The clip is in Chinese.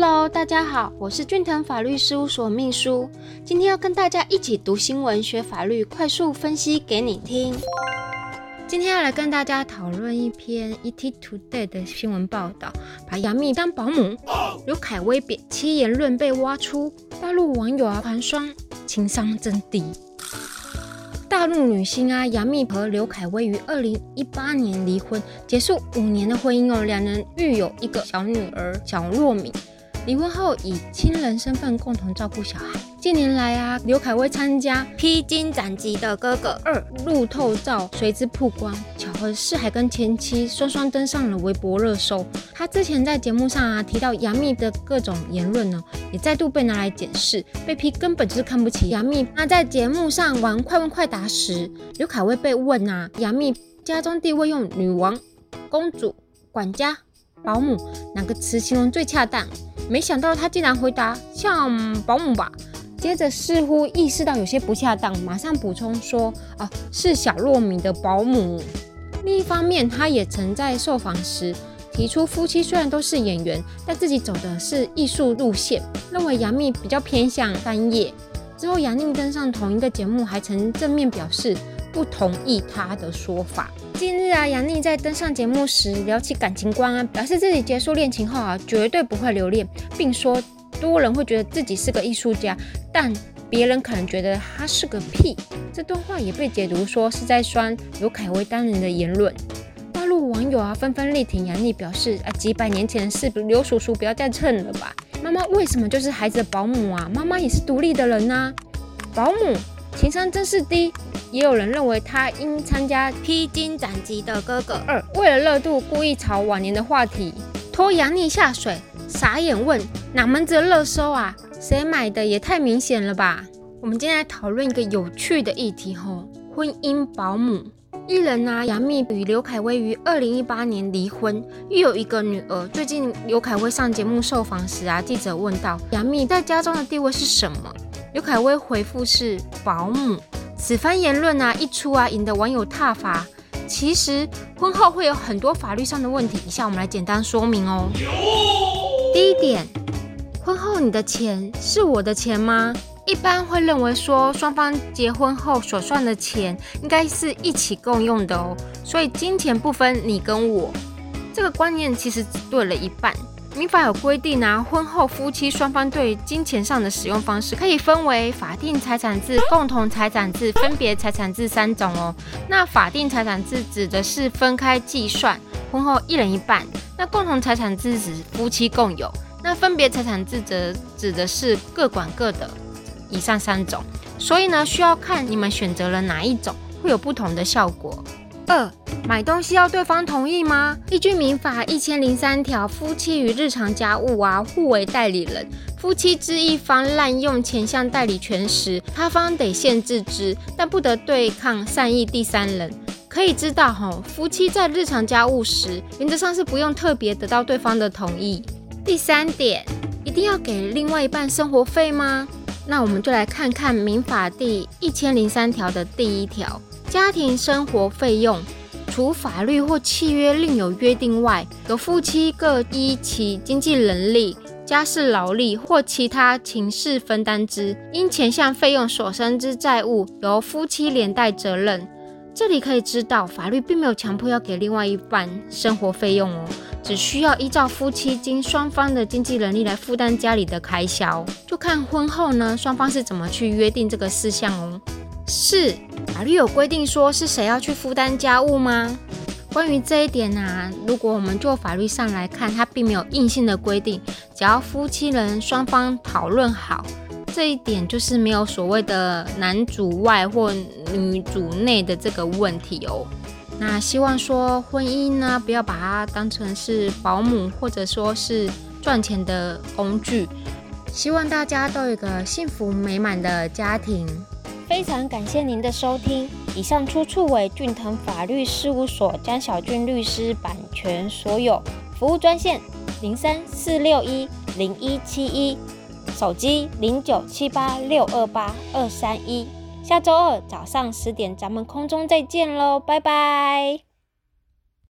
Hello，大家好，我是俊腾法律事务所秘书，今天要跟大家一起读新闻、学法律，快速分析给你听。今天要来跟大家讨论一篇 ET Today 的新闻报道，把杨幂当保姆，刘恺威贬妻言论被挖出，大陆网友啊寒霜，情商真低。大陆女星啊，杨幂和刘恺威于二零一八年离婚，结束五年的婚姻哦，两人育有一个小女儿小若敏。离婚后以亲人身份共同照顾小孩。近年来啊，刘恺威参加《披荆斩棘的哥哥二》路透照随之曝光，巧合是还跟前妻双双登上了微博热搜。他之前在节目上啊提到杨幂的各种言论呢，也再度被拿来检视，被批根本就是看不起杨幂。那在节目上玩快问快答时，刘恺威被问啊，杨幂家中地位用女王、公主、管家、保姆哪个词形容最恰当？没想到他竟然回答像保姆吧，接着似乎意识到有些不恰当，马上补充说：“哦，是小糯米的保姆。”另一方面，他也曾在受访时提出，夫妻虽然都是演员，但自己走的是艺术路线，认为杨幂比较偏向专业。之后，杨幂登上同一个节目，还曾正面表示不同意他的说法。近日啊，杨幂在登上节目时聊起感情观啊，表示自己结束恋情后啊，绝对不会留恋，并说多人会觉得自己是个艺术家，但别人可能觉得他是个屁。这段话也被解读说是在酸刘恺威当人的言论。大陆网友啊纷纷力挺杨幂，表示啊几百年前的事，刘叔叔不要再蹭了吧。妈妈为什么就是孩子的保姆啊？妈妈也是独立的人呐，保姆情商真是低。也有人认为他应参加《披荆斩棘的哥哥二》，为了热度故意炒往年的话题，拖杨幂下水。傻眼问哪门子热搜啊？谁买的也太明显了吧？我们今天来讨论一个有趣的议题吼，婚姻保姆。艺人啊，杨幂与刘恺威于二零一八年离婚，育有一个女儿。最近刘恺威上节目受访时啊，记者问到杨幂在家中的地位是什么？刘恺威回复是保姆。此番言论啊一出啊，引得网友挞伐。其实婚后会有很多法律上的问题，以下我们来简单说明哦。第一点，婚后你的钱是我的钱吗？一般会认为说，双方结婚后所赚的钱应该是一起共用的哦，所以金钱不分你跟我。这个观念其实只对了一半。民法有规定啊，婚后夫妻双方对金钱上的使用方式可以分为法定财产制、共同财产制、分别财产制三种哦。那法定财产制指的是分开计算，婚后一人一半；那共同财产制指夫妻共有；那分别财产制则指的是各管各的。以上三种，所以呢，需要看你们选择了哪一种，会有不同的效果。二买东西要对方同意吗？依据民法一千零三条，夫妻与日常家务啊互为代理人，夫妻之一方滥用前项代理权时，他方得限制之，但不得对抗善意第三人。可以知道哈，夫妻在日常家务时，原则上是不用特别得到对方的同意。第三点，一定要给另外一半生活费吗？那我们就来看看民法第一千零三条的第一条。家庭生活费用，除法律或契约另有约定外，由夫妻各依其经济能力、家事劳力或其他情事分担之。因前项费用所生之债务，由夫妻连带责任。这里可以知道，法律并没有强迫要给另外一半生活费用哦，只需要依照夫妻经双方的经济能力来负担家里的开销，就看婚后呢双方是怎么去约定这个事项哦。四法律有规定说是谁要去负担家务吗？关于这一点呢，如果我们就法律上来看，它并没有硬性的规定，只要夫妻人双方讨论好，这一点就是没有所谓的男主外或女主内的这个问题哦。那希望说婚姻呢，不要把它当成是保姆或者说是赚钱的工具。希望大家都有一个幸福美满的家庭。非常感谢您的收听，以上出处为俊腾法律事务所江小俊律师版权所有。服务专线零三四六一零一七一，手机零九七八六二八二三一。下周二早上十点，咱们空中再见喽，拜拜。